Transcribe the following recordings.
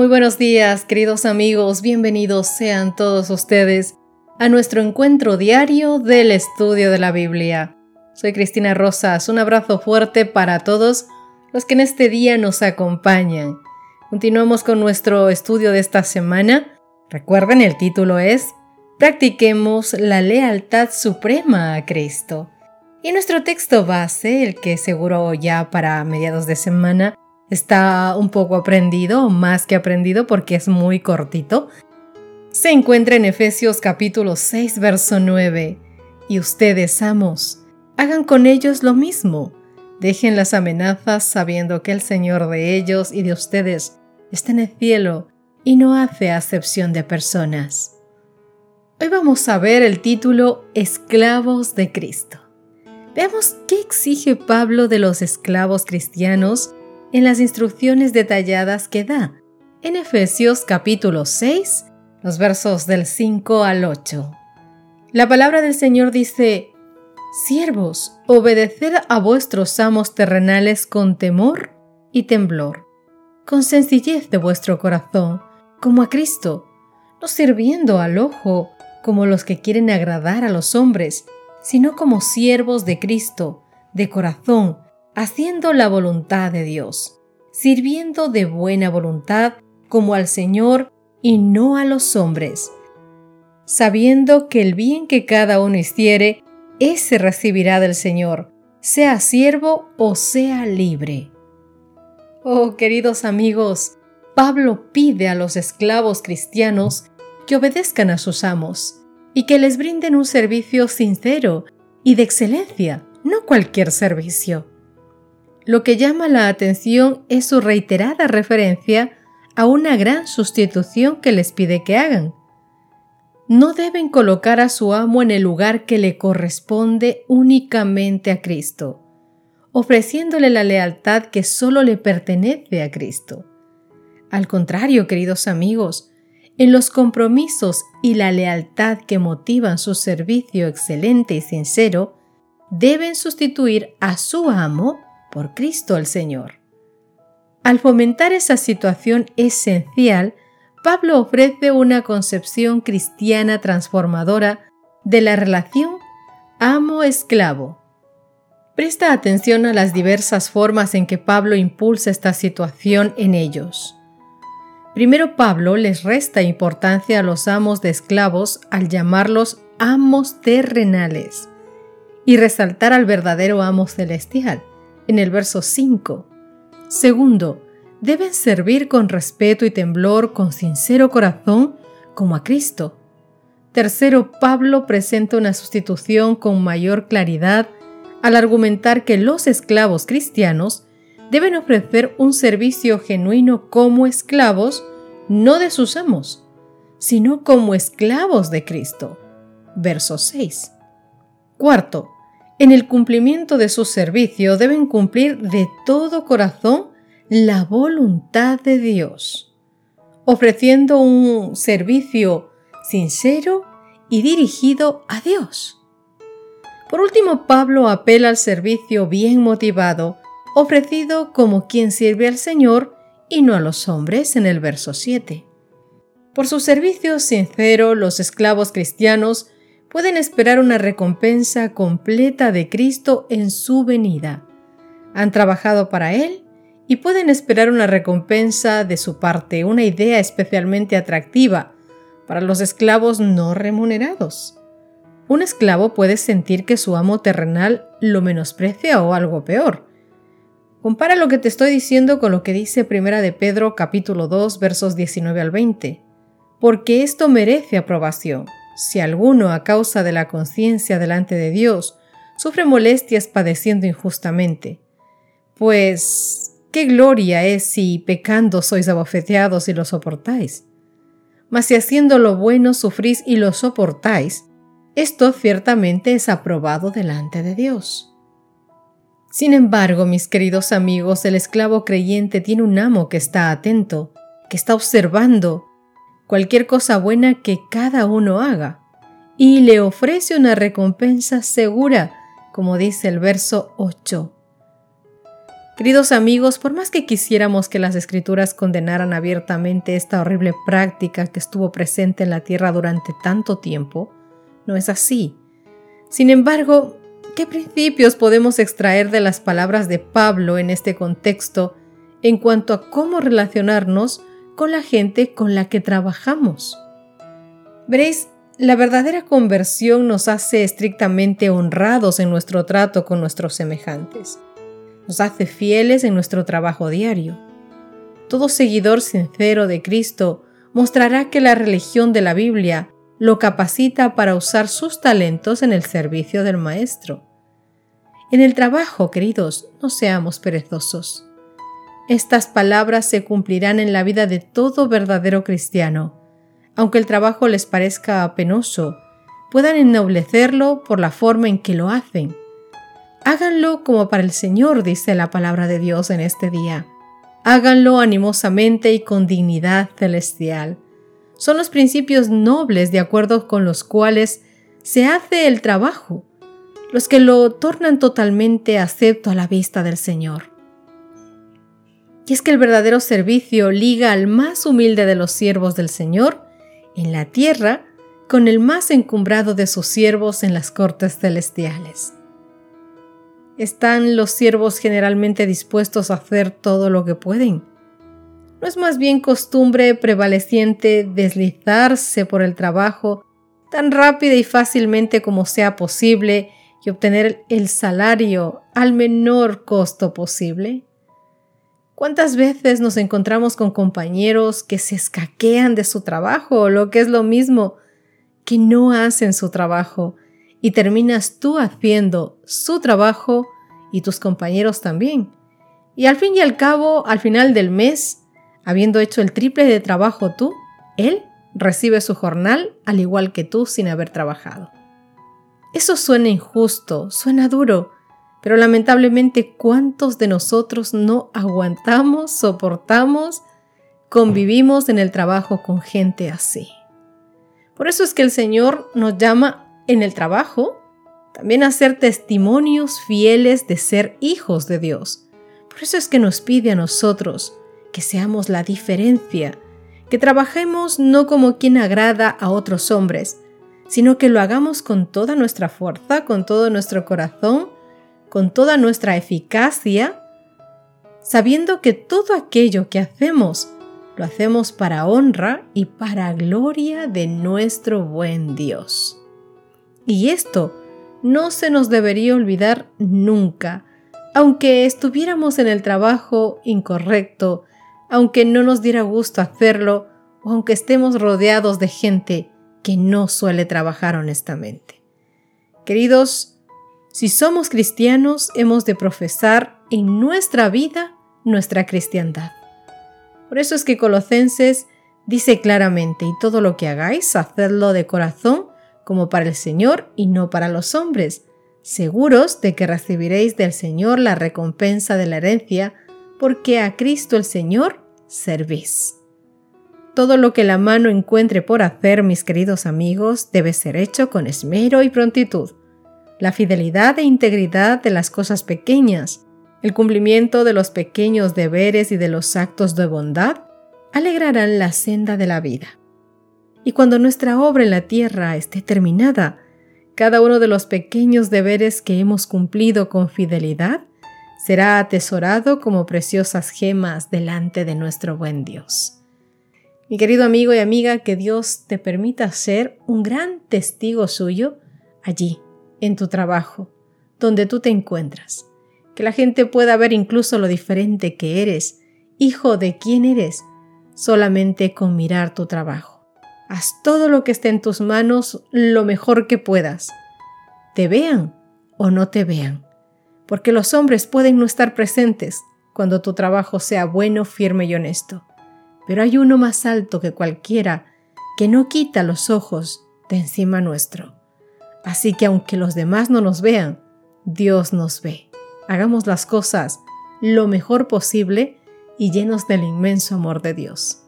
Muy buenos días, queridos amigos, bienvenidos sean todos ustedes a nuestro encuentro diario del estudio de la Biblia. Soy Cristina Rosas, un abrazo fuerte para todos los que en este día nos acompañan. Continuamos con nuestro estudio de esta semana. Recuerden, el título es Practiquemos la lealtad suprema a Cristo. Y nuestro texto base, el que seguro ya para mediados de semana está un poco aprendido, más que aprendido porque es muy cortito. Se encuentra en Efesios capítulo 6, verso 9. Y ustedes, amos, hagan con ellos lo mismo. Dejen las amenazas sabiendo que el Señor de ellos y de ustedes está en el cielo y no hace acepción de personas. Hoy vamos a ver el título Esclavos de Cristo. Veamos qué exige Pablo de los esclavos cristianos en las instrucciones detalladas que da en Efesios capítulo 6, los versos del 5 al 8. La palabra del Señor dice, Siervos, obedeced a vuestros amos terrenales con temor y temblor, con sencillez de vuestro corazón, como a Cristo, no sirviendo al ojo como los que quieren agradar a los hombres, sino como siervos de Cristo, de corazón, haciendo la voluntad de Dios, sirviendo de buena voluntad como al Señor y no a los hombres, sabiendo que el bien que cada uno hiciere, ese recibirá del Señor, sea siervo o sea libre. Oh, queridos amigos, Pablo pide a los esclavos cristianos que obedezcan a sus amos y que les brinden un servicio sincero y de excelencia, no cualquier servicio. Lo que llama la atención es su reiterada referencia a una gran sustitución que les pide que hagan. No deben colocar a su amo en el lugar que le corresponde únicamente a Cristo, ofreciéndole la lealtad que solo le pertenece a Cristo. Al contrario, queridos amigos, en los compromisos y la lealtad que motivan su servicio excelente y sincero, deben sustituir a su amo por Cristo el Señor. Al fomentar esa situación esencial, Pablo ofrece una concepción cristiana transformadora de la relación amo-esclavo. Presta atención a las diversas formas en que Pablo impulsa esta situación en ellos. Primero Pablo les resta importancia a los amos de esclavos al llamarlos amos terrenales y resaltar al verdadero amo celestial en el verso 5. Segundo, deben servir con respeto y temblor, con sincero corazón, como a Cristo. Tercero, Pablo presenta una sustitución con mayor claridad al argumentar que los esclavos cristianos deben ofrecer un servicio genuino como esclavos, no de sus amos, sino como esclavos de Cristo. Verso 6. Cuarto, en el cumplimiento de su servicio deben cumplir de todo corazón la voluntad de Dios, ofreciendo un servicio sincero y dirigido a Dios. Por último, Pablo apela al servicio bien motivado, ofrecido como quien sirve al Señor y no a los hombres en el verso 7. Por su servicio sincero, los esclavos cristianos pueden esperar una recompensa completa de Cristo en su venida. Han trabajado para Él y pueden esperar una recompensa de su parte, una idea especialmente atractiva para los esclavos no remunerados. Un esclavo puede sentir que su amo terrenal lo menosprecia o algo peor. Compara lo que te estoy diciendo con lo que dice Primera de Pedro capítulo 2 versos 19 al 20, porque esto merece aprobación si alguno a causa de la conciencia delante de Dios sufre molestias padeciendo injustamente, pues qué gloria es si pecando sois abofeteados y lo soportáis. Mas si haciendo lo bueno sufrís y lo soportáis, esto ciertamente es aprobado delante de Dios. Sin embargo, mis queridos amigos, el esclavo creyente tiene un amo que está atento, que está observando cualquier cosa buena que cada uno haga, y le ofrece una recompensa segura, como dice el verso 8. Queridos amigos, por más que quisiéramos que las escrituras condenaran abiertamente esta horrible práctica que estuvo presente en la tierra durante tanto tiempo, no es así. Sin embargo, ¿qué principios podemos extraer de las palabras de Pablo en este contexto en cuanto a cómo relacionarnos con la gente con la que trabajamos? Veréis, la verdadera conversión nos hace estrictamente honrados en nuestro trato con nuestros semejantes. Nos hace fieles en nuestro trabajo diario. Todo seguidor sincero de Cristo mostrará que la religión de la Biblia lo capacita para usar sus talentos en el servicio del Maestro. En el trabajo, queridos, no seamos perezosos. Estas palabras se cumplirán en la vida de todo verdadero cristiano aunque el trabajo les parezca penoso, puedan ennoblecerlo por la forma en que lo hacen. Háganlo como para el Señor, dice la palabra de Dios en este día. Háganlo animosamente y con dignidad celestial. Son los principios nobles de acuerdo con los cuales se hace el trabajo, los que lo tornan totalmente acepto a la vista del Señor. Y es que el verdadero servicio liga al más humilde de los siervos del Señor en la tierra con el más encumbrado de sus siervos en las cortes celestiales. ¿Están los siervos generalmente dispuestos a hacer todo lo que pueden? ¿No es más bien costumbre prevaleciente deslizarse por el trabajo tan rápida y fácilmente como sea posible y obtener el salario al menor costo posible? ¿Cuántas veces nos encontramos con compañeros que se escaquean de su trabajo o lo que es lo mismo, que no hacen su trabajo y terminas tú haciendo su trabajo y tus compañeros también? Y al fin y al cabo, al final del mes, habiendo hecho el triple de trabajo tú, él recibe su jornal al igual que tú sin haber trabajado. Eso suena injusto, suena duro, pero lamentablemente, ¿cuántos de nosotros no aguantamos, soportamos, convivimos en el trabajo con gente así? Por eso es que el Señor nos llama en el trabajo también a ser testimonios fieles de ser hijos de Dios. Por eso es que nos pide a nosotros que seamos la diferencia, que trabajemos no como quien agrada a otros hombres, sino que lo hagamos con toda nuestra fuerza, con todo nuestro corazón, con toda nuestra eficacia, sabiendo que todo aquello que hacemos lo hacemos para honra y para gloria de nuestro buen Dios. Y esto no se nos debería olvidar nunca, aunque estuviéramos en el trabajo incorrecto, aunque no nos diera gusto hacerlo, o aunque estemos rodeados de gente que no suele trabajar honestamente. Queridos, si somos cristianos, hemos de profesar en nuestra vida nuestra cristiandad. Por eso es que Colosenses dice claramente, y todo lo que hagáis, hacedlo de corazón, como para el Señor y no para los hombres, seguros de que recibiréis del Señor la recompensa de la herencia, porque a Cristo el Señor servís. Todo lo que la mano encuentre por hacer, mis queridos amigos, debe ser hecho con esmero y prontitud la fidelidad e integridad de las cosas pequeñas, el cumplimiento de los pequeños deberes y de los actos de bondad, alegrarán la senda de la vida. Y cuando nuestra obra en la tierra esté terminada, cada uno de los pequeños deberes que hemos cumplido con fidelidad será atesorado como preciosas gemas delante de nuestro buen Dios. Mi querido amigo y amiga, que Dios te permita ser un gran testigo suyo allí, en tu trabajo, donde tú te encuentras. Que la gente pueda ver incluso lo diferente que eres, hijo de quién eres, solamente con mirar tu trabajo. Haz todo lo que esté en tus manos lo mejor que puedas. Te vean o no te vean. Porque los hombres pueden no estar presentes cuando tu trabajo sea bueno, firme y honesto. Pero hay uno más alto que cualquiera que no quita los ojos de encima nuestro. Así que aunque los demás no nos vean, Dios nos ve. Hagamos las cosas lo mejor posible y llenos del inmenso amor de Dios.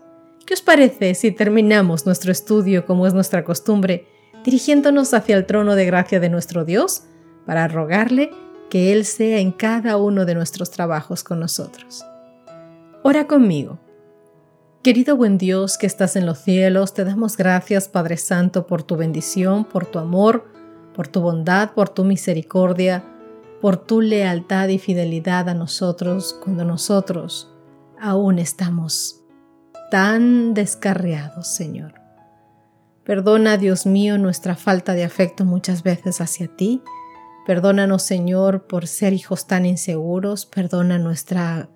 ¿Qué os parece si terminamos nuestro estudio como es nuestra costumbre, dirigiéndonos hacia el trono de gracia de nuestro Dios para rogarle que Él sea en cada uno de nuestros trabajos con nosotros? Ora conmigo. Querido buen Dios que estás en los cielos, te damos gracias Padre Santo por tu bendición, por tu amor, por tu bondad, por tu misericordia, por tu lealtad y fidelidad a nosotros cuando nosotros aún estamos tan descarriados, Señor. Perdona, Dios mío, nuestra falta de afecto muchas veces hacia ti. Perdónanos, Señor, por ser hijos tan inseguros. Perdona nuestra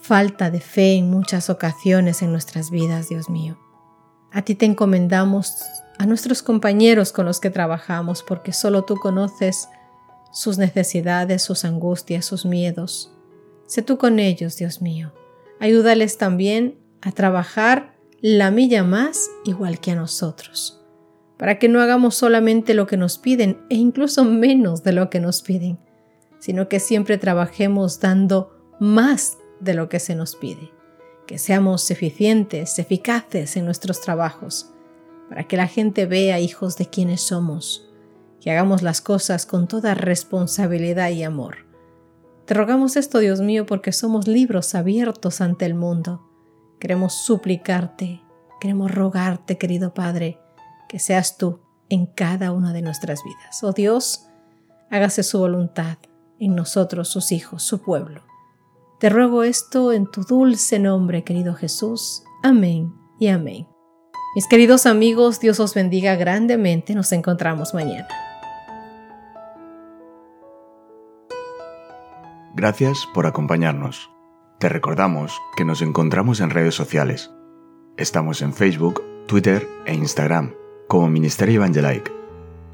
falta de fe en muchas ocasiones en nuestras vidas, Dios mío. A ti te encomendamos a nuestros compañeros con los que trabajamos, porque solo tú conoces sus necesidades, sus angustias, sus miedos. Sé tú con ellos, Dios mío. Ayúdales también a trabajar la milla más igual que a nosotros, para que no hagamos solamente lo que nos piden e incluso menos de lo que nos piden, sino que siempre trabajemos dando más de lo que se nos pide, que seamos eficientes, eficaces en nuestros trabajos, para que la gente vea hijos de quienes somos, que hagamos las cosas con toda responsabilidad y amor. Te rogamos esto, Dios mío, porque somos libros abiertos ante el mundo. Queremos suplicarte, queremos rogarte, querido Padre, que seas tú en cada una de nuestras vidas. Oh Dios, hágase su voluntad en nosotros, sus hijos, su pueblo. Te ruego esto en tu dulce nombre, querido Jesús. Amén y amén. Mis queridos amigos, Dios os bendiga grandemente. Nos encontramos mañana. Gracias por acompañarnos. Te recordamos que nos encontramos en redes sociales. Estamos en Facebook, Twitter e Instagram como Ministerio Evangelike.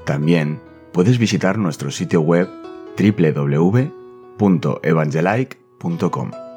También puedes visitar nuestro sitio web www.evangelike.com.